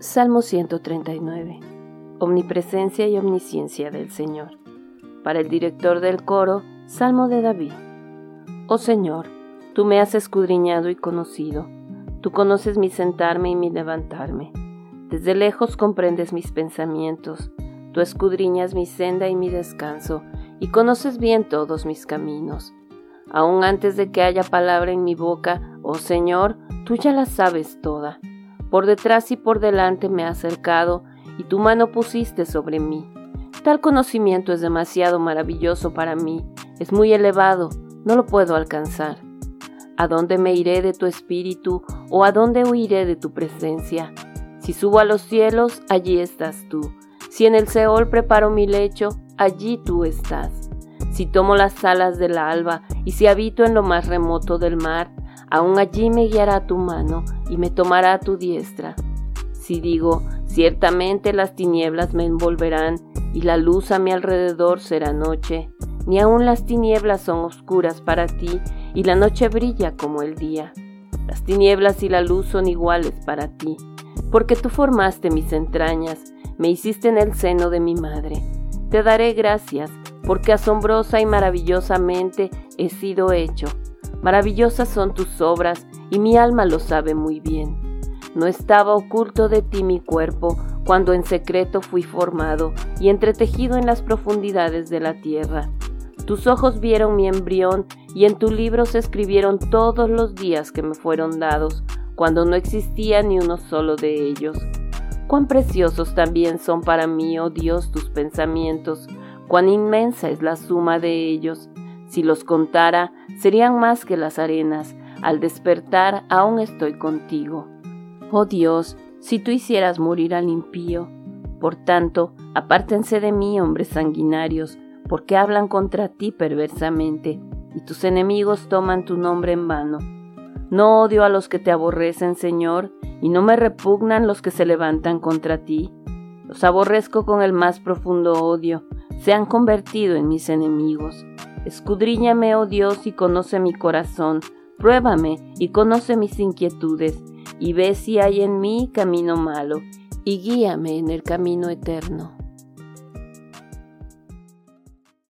Salmo 139. Omnipresencia y omnisciencia del Señor. Para el director del coro, Salmo de David. Oh Señor, tú me has escudriñado y conocido. Tú conoces mi sentarme y mi levantarme. Desde lejos comprendes mis pensamientos. Tú escudriñas mi senda y mi descanso, y conoces bien todos mis caminos. Aun antes de que haya palabra en mi boca, oh Señor, tú ya la sabes toda. Por detrás y por delante me has cercado, y tu mano pusiste sobre mí. Tal conocimiento es demasiado maravilloso para mí, es muy elevado, no lo puedo alcanzar. ¿A dónde me iré de tu espíritu o a dónde huiré de tu presencia? Si subo a los cielos, allí estás tú. Si en el Seol preparo mi lecho, allí tú estás. Si tomo las alas del alba y si habito en lo más remoto del mar, aún allí me guiará tu mano y me tomará tu diestra. Si digo, ciertamente las tinieblas me envolverán y la luz a mi alrededor será noche, ni aun las tinieblas son oscuras para ti y la noche brilla como el día. Las tinieblas y la luz son iguales para ti, porque tú formaste mis entrañas, me hiciste en el seno de mi madre. Te daré gracias, porque asombrosa y maravillosamente he sido hecho. Maravillosas son tus obras, y mi alma lo sabe muy bien. No estaba oculto de ti mi cuerpo, cuando en secreto fui formado y entretejido en las profundidades de la tierra. Tus ojos vieron mi embrión y en tu libro se escribieron todos los días que me fueron dados, cuando no existía ni uno solo de ellos. Cuán preciosos también son para mí, oh Dios, tus pensamientos, cuán inmensa es la suma de ellos. Si los contara, serían más que las arenas. Al despertar, aún estoy contigo. Oh Dios, si tú hicieras morir al impío. Por tanto, apártense de mí, hombres sanguinarios, porque hablan contra ti perversamente, y tus enemigos toman tu nombre en vano. No odio a los que te aborrecen, Señor, y no me repugnan los que se levantan contra ti. Los aborrezco con el más profundo odio, se han convertido en mis enemigos. Escudriñame, oh Dios, y conoce mi corazón, pruébame y conoce mis inquietudes, y ve si hay en mí camino malo, y guíame en el camino eterno.